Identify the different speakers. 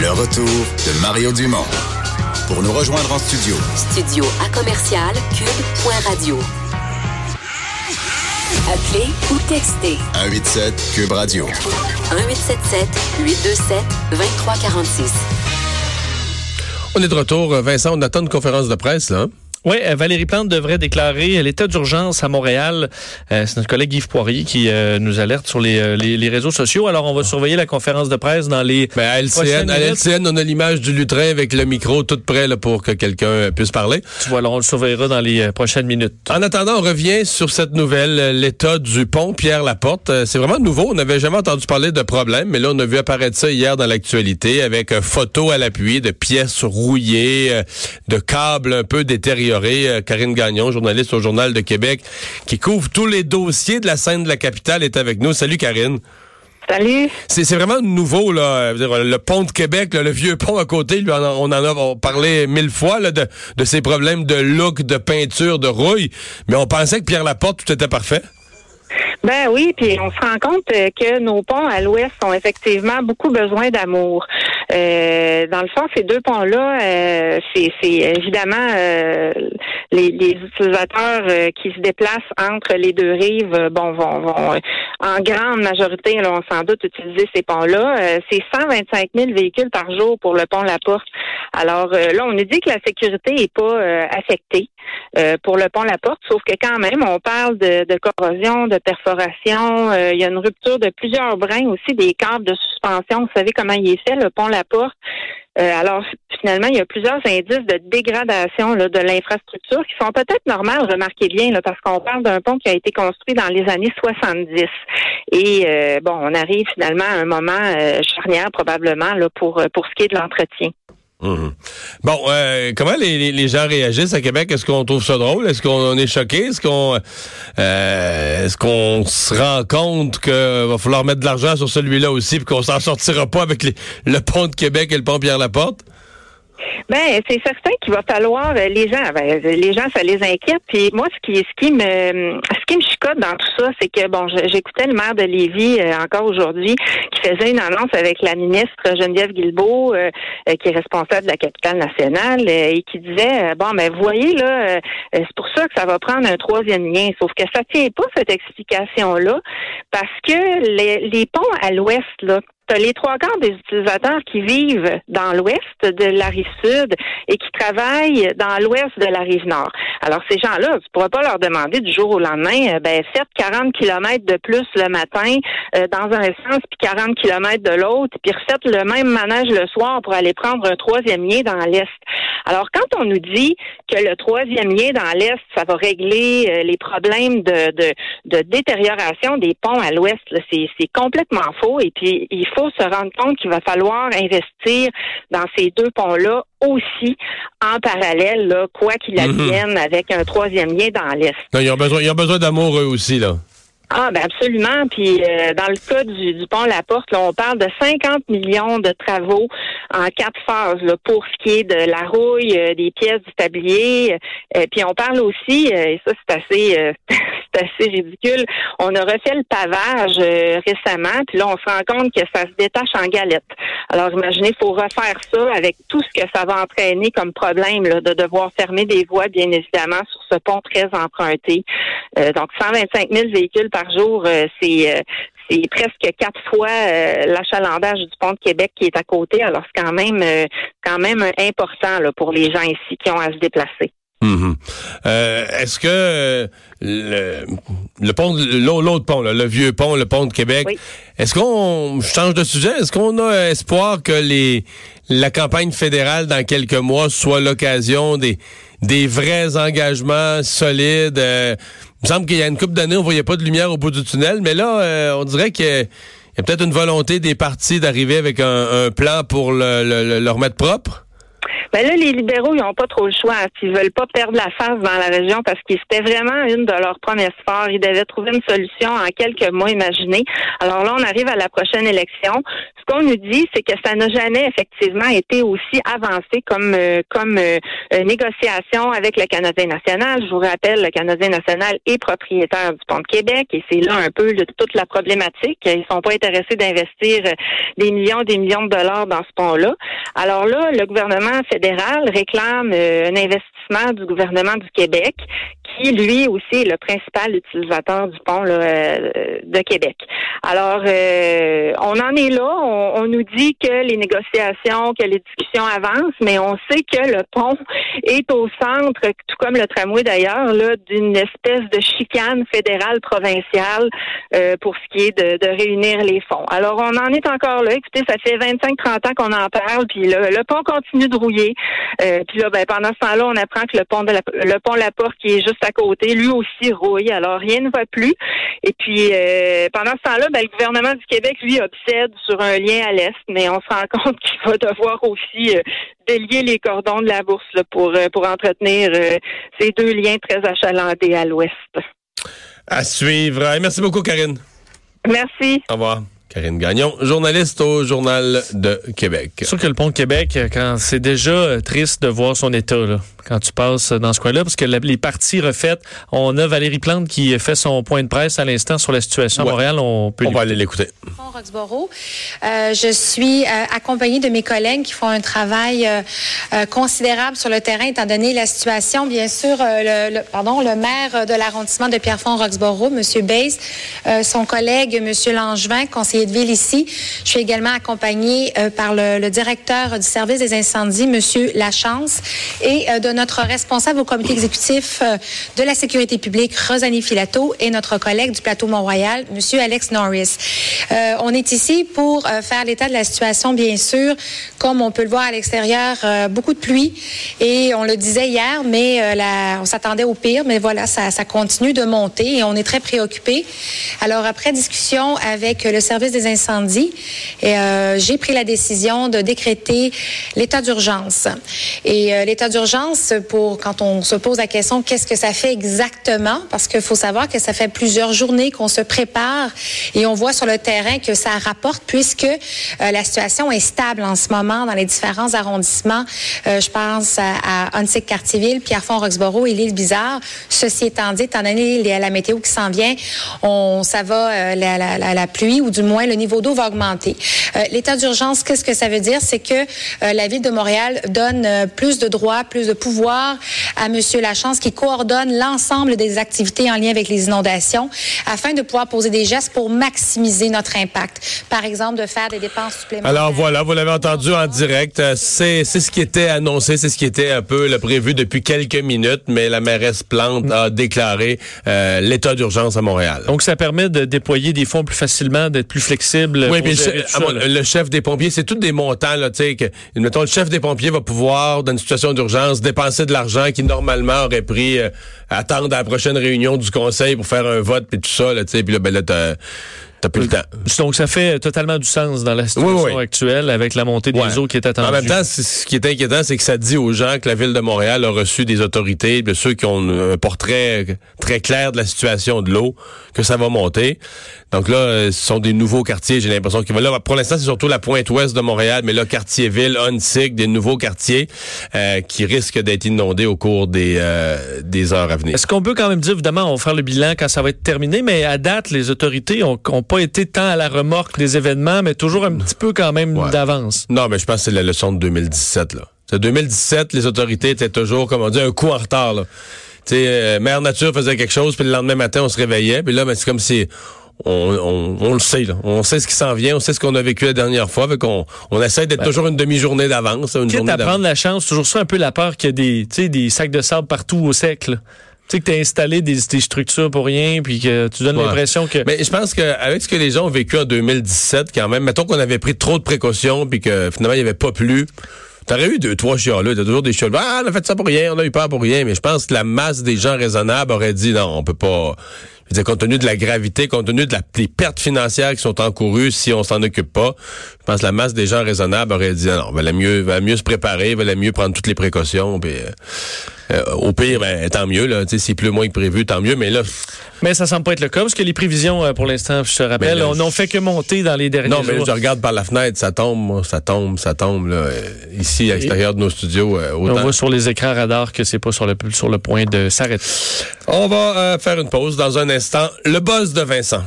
Speaker 1: Le retour de Mario Dumont. Pour nous rejoindre en studio.
Speaker 2: Studio à commercial cube.radio. Appelez ou textez.
Speaker 1: 187 Cube Radio.
Speaker 2: 1877 827 2346.
Speaker 3: On est de retour. Vincent, on attend une conférence de presse, là.
Speaker 4: Oui, euh, Valérie Plante devrait déclarer l'état d'urgence à Montréal. Euh, c'est notre collègue Yves Poirier qui euh, nous alerte sur les, les, les réseaux sociaux. Alors, on va surveiller la conférence de presse dans les
Speaker 3: Ben, à LCN, à
Speaker 4: minutes.
Speaker 3: LCN, on a l'image du lutrin avec le micro tout prêt là, pour que quelqu'un puisse parler.
Speaker 4: Tu vois, alors, on le surveillera dans les prochaines minutes.
Speaker 3: En attendant, on revient sur cette nouvelle, l'état du pont Pierre-Laporte. C'est vraiment nouveau. On n'avait jamais entendu parler de problème, mais là, on a vu apparaître ça hier dans l'actualité avec photos à l'appui de pièces rouillées, de câbles un peu détériorés. Euh, Karine Gagnon, journaliste au Journal de Québec, qui couvre tous les dossiers de la scène de la capitale, est avec nous. Salut, Karine.
Speaker 5: Salut.
Speaker 3: C'est vraiment nouveau, là. Le pont de Québec, là, le vieux pont à côté, lui, on en, a parlé mille fois là, de, de ces problèmes de look, de peinture, de rouille. Mais on pensait que Pierre Laporte, tout était parfait.
Speaker 5: Ben oui, puis on se rend compte que nos ponts à l'ouest ont effectivement beaucoup besoin d'amour. Euh, dans le fond, ces deux ponts-là, euh, c'est évidemment euh, les, les utilisateurs euh, qui se déplacent entre les deux rives, euh, bon, vont, vont euh, en grande majorité, là, on sans doute utiliser ces ponts-là. C'est 125 000 véhicules par jour pour le pont La Porte. Alors euh, là, on nous dit que la sécurité est pas euh, affectée euh, pour le pont La Porte, sauf que quand même, on parle de, de corrosion, de perforation. il y a une rupture de plusieurs brins aussi des câbles de suspension. Vous savez comment il est fait, le pont La Porte? Euh, alors, finalement, il y a plusieurs indices de dégradation là, de l'infrastructure qui sont peut-être normales, remarquez bien, là, parce qu'on parle d'un pont qui a été construit dans les années 70. Et euh, bon, on arrive finalement à un moment euh, charnière probablement là, pour, pour ce qui est de l'entretien.
Speaker 3: Mhm. Bon, euh, comment les, gens réagissent à Québec? Est-ce qu'on trouve ça drôle? Est-ce qu'on est choqué? Est-ce qu'on euh, est-ce qu'on se rend compte qu'il va falloir mettre de l'argent sur celui-là aussi puis qu'on s'en sortira pas avec les- le pont de Québec et le pont Pierre-Laporte?
Speaker 5: Ben, c'est certain qu'il va falloir euh, les gens. Ben, les gens, ça les inquiète. Puis moi, ce qui, ce qui me, ce qui me chicote dans tout ça, c'est que bon, j'écoutais le maire de Lévis euh, encore aujourd'hui qui faisait une annonce avec la ministre Geneviève Guilbeault, euh, euh, qui est responsable de la capitale nationale, euh, et qui disait bon, ben voyez là, c'est pour ça que ça va prendre un troisième lien. Sauf que ça tient pas cette explication là, parce que les, les ponts à l'ouest là. T'as les trois quarts des utilisateurs qui vivent dans l'ouest de la rive sud et qui travaillent dans l'ouest de la rive nord. Alors, ces gens-là, tu pourras pas leur demander du jour au lendemain, euh, ben, faites 40 kilomètres de plus le matin euh, dans un sens, puis 40 kilomètres de l'autre, puis refaites le même manège le soir pour aller prendre un troisième lien dans l'est. Alors, quand on nous dit que le troisième lien dans l'est, ça va régler euh, les problèmes de, de, de détérioration des ponts à l'ouest, c'est complètement faux. Et puis, il faut se rendre compte qu'il va falloir investir dans ces deux ponts-là aussi en parallèle, là, quoi qu'il
Speaker 3: Mhm.
Speaker 5: advienne, avec un troisième lien dans l'est.
Speaker 3: Ils ont besoin, ils ont besoin d'amour eux aussi, là.
Speaker 5: Ah, ben absolument. Puis euh, dans le cas du, du pont La Porte, là, on parle de 50 millions de travaux en quatre phases là, pour ce qui est de la rouille, euh, des pièces du tablier. Euh, puis on parle aussi, euh, et ça c'est assez, euh, c'est assez ridicule. On a refait le pavage euh, récemment, puis là on se rend compte que ça se détache en galette. Alors imaginez, faut refaire ça avec tout ce que ça va entraîner comme problème là, de devoir fermer des voies, bien évidemment, ce pont très emprunté. Euh, donc 125 000 véhicules par jour, euh, c'est euh, c'est presque quatre fois euh, l'achalandage du pont de Québec qui est à côté. Alors c'est quand même quand même important là, pour les gens ici qui ont à se déplacer.
Speaker 3: Mhm. Euh, Est-ce que le, le pont, l'au- l'autre pont, là, le vieux pont, le pont de Québec,
Speaker 5: Oui.
Speaker 3: est-ce qu'on je change de sujet Est-ce qu'on a espoir que les la campagne fédérale dans quelques mois soit l'occasion des des vrais engagements solides euh, Il me semble qu'il y a une couple d'années, on voyait pas de lumière au bout du tunnel, mais là, euh, on dirait qu'il y a, peut-être une volonté des partis d'arriver avec un, un plan pour le- le remettre propre.
Speaker 5: Ben là, les libéraux, ils n'ont pas trop le choix. Ils veulent pas perdre la face dans la région parce que c'était vraiment une de leurs promesses fortes. Ils devaient trouver une solution en quelques mois, imaginez. Alors là, on arrive à la prochaine élection. Ce qu'on nous dit, c'est que ça n'a jamais effectivement été aussi avancé comme euh, comme euh, négociation avec le Canadien national. Je vous rappelle, le Canadien national est propriétaire du pont de Québec et c'est là un peu toute la problématique. Ils sont pas intéressés d'investir euh, des millions, des millions de dollars dans ce pont-là. Alors là, le gouvernement réclame un investissement du gouvernement du Québec qui, lui aussi, est le principal utilisateur du pont de Québec. Alors, on en est là. On, nous dit que les négociations, que les discussions avancent, mais on sait que le pont est au centre, tout comme le tramway d'ailleurs, d'une espèce de chicane fédérale provinciale euh, pour ce qui est de, réunir les fonds. Alors, on en est encore là. Écoutez, ça fait 25-30 ans qu'on en parle, puis le, pont continue de rouiller. Euh, puis là, ben, pendant ce temps-là, on apprend que le pont de la, le pont La Porte, qui est juste à côté, lui aussi rouille. Alors, rien ne va plus. Et puis, euh, pendant ce temps-là, ben, le gouvernement du Québec, lui, obsède sur un lien à l'Est, mais on se rend compte qu'il va devoir aussi euh, délier les cordons de la bourse pour, euh, pour entretenir ces deux liens très achalandés à l'Ouest.
Speaker 3: À suivre. Merci beaucoup, Karine.
Speaker 5: Merci.
Speaker 3: Au revoir. Karine Gagnon, journaliste au Journal de Québec.
Speaker 4: C'est sûr que le pont de Québec, quand c'est déjà triste de voir son état, là quand tu passes dans ce coin-là, parce que les parties refaites, on a Valérie Plante qui fait son point de presse à l'instant sur la situation à Montréal. On peut
Speaker 3: on va aller l'écouter.
Speaker 6: Euh, je suis euh, accompagnée de mes collègues qui font un travail euh, considérable sur le terrain, étant donné la situation. Bien sûr, le, pardon, le maire de l'arrondissement de Pierrefonds-Roxborough, M. Bays, son collègue, M. Langevin, conseiller de ville ici. Je suis également accompagnée par le, directeur du service des incendies, M. Lachance, et de notre responsable au comité exécutif euh, de la sécurité publique, Rosalie Filato, et notre collègue du plateau Mont-Royal, M. Alex Norris. Euh, on est ici pour euh, faire l'état de la situation, bien sûr. Comme on peut le voir à l'extérieur, beaucoup de pluie. Et on le disait hier, mais on s'attendait au pire. Mais voilà, ça, ça continue de monter et on est très préoccupés. Alors, après discussion avec le service des incendies, j'ai pris la décision de décréter l'état d'urgence. Et l'état d'urgence, pour quand on se pose la question qu'est-ce que ça fait exactement, parce qu'il faut savoir que ça fait plusieurs journées qu'on se prépare et on voit sur le terrain que ça rapporte puisque euh, la situation est stable en ce moment dans les différents arrondissements. Euh, je pense à, à Cartierville, Pierrefonds-Roxborough et l'île Bizarre. Ceci étant dit, étant donné la météo qui s'en vient, on, ça va, euh, la, la, la, pluie ou du moins le niveau d'eau va augmenter. L'état d'urgence, qu'est-ce que ça veut dire? C'est que la ville de Montréal donne plus de droits, plus de pouvoir à M. Lachance qui coordonne l'ensemble des activités en lien avec les inondations afin de pouvoir poser des gestes pour maximiser notre impact. Par exemple, de faire des dépenses supplémentaires.
Speaker 3: Alors voilà, vous l'avez entendu en direct. Euh, c'est ce qui était annoncé, c'est ce qui était un peu le prévu depuis quelques minutes, mais la mairesse Plante a déclaré euh, l'état d'urgence à Montréal.
Speaker 4: Donc ça permet de déployer des fonds plus facilement, d'être plus flexible.
Speaker 3: Oui, mais le, chef des pompiers, c'est tous des montants là, tu sais que mettons le chef des pompiers va pouvoir dans une situation d'urgence dépenser de l'argent qui normalement aurait pris euh, attendre à la prochaine réunion du conseil pour faire un vote puis tout ça là, tu sais puis là ben là T'as plus le temps.
Speaker 4: Donc, ça fait totalement du sens dans la situation actuelle avec la montée des eaux qui est attendue.
Speaker 3: En même temps, ce qui est inquiétant, c'est que ça dit aux gens que la Ville de Montréal a reçu des autorités, de ceux qui ont un portrait très clair de la situation de l'eau, que ça va monter. Donc là, ce sont des nouveaux quartiers, j'ai l'impression qu'ils vont là. Pour l'instant, c'est surtout la pointe ouest de Montréal, mais là, quartier-ville, Huntsic, des nouveaux quartiers euh, qui risquent d'être inondés au cours des, euh, des heures à venir.
Speaker 4: Est-ce qu'on peut quand même dire, évidemment, on va faire le bilan quand ça va être terminé, mais à date, les autorités ont, ont pas été tant à la remorque des événements, mais toujours un petit peu quand même d'avance.
Speaker 3: Non, mais je pense que c'est la leçon de 2017. Là. 2017, les autorités étaient toujours, comme on dit, un coup en retard. Là. Euh, Mère Nature faisait quelque chose, puis le lendemain matin, on se réveillait. Puis là, ben, c'est comme si on, le sait, là. on sait ce qui s'en vient, on sait ce qu'on a vécu la dernière fois, avec on, on essaie d'être ben, toujours une demi-journée d'avance. Une
Speaker 4: quitte à prendre la chance, toujours ça un peu la peur qu'il y ait des, des sacs de sable partout au sec. Là. Tu sais que tu as installé des, structures pour rien, puis que tu donnes l'impression que...
Speaker 3: Mais je pense qu'avec ce que les gens ont vécu en 2017, quand même, mettons qu'on avait pris trop de précautions, puis que finalement, il n'y avait pas plu... T'aurais eu deux, trois chialeux. T'as toujours des chialeux. Ah, on a fait ça pour rien, on a eu peur pour rien. Mais je pense que la masse des gens raisonnables aurait dit non, on peut pas. Je veux dire, compte tenu de la gravité, compte tenu de la, des pertes financières qui sont encourues si on s'en occupe pas, je pense que la masse des gens raisonnables aurait dit, non, valait mieux, valait mieux se préparer, valait mieux prendre toutes les précautions, puis, euh, euh, au pire, ben, tant mieux, là. S'il pleut moins que prévu, tant mieux, mais là.
Speaker 4: Mais ça semble pas être le cas, parce que les prévisions, euh, pour l'instant, je te rappelle,
Speaker 3: Mais là,
Speaker 4: on n'ont fait que monter dans les derniers
Speaker 3: Non, mais là,
Speaker 4: jours.
Speaker 3: je regarde par la fenêtre, ça tombe, ça tombe, ça tombe, là. Euh, Ici, à l'extérieur de nos studios, euh,
Speaker 4: on
Speaker 3: autant.
Speaker 4: voit sur les écrans radars que c'est pas sur le, sur le point de s'arrêter.
Speaker 3: On va euh, faire une pause dans un instant. Le buzz de Vincent.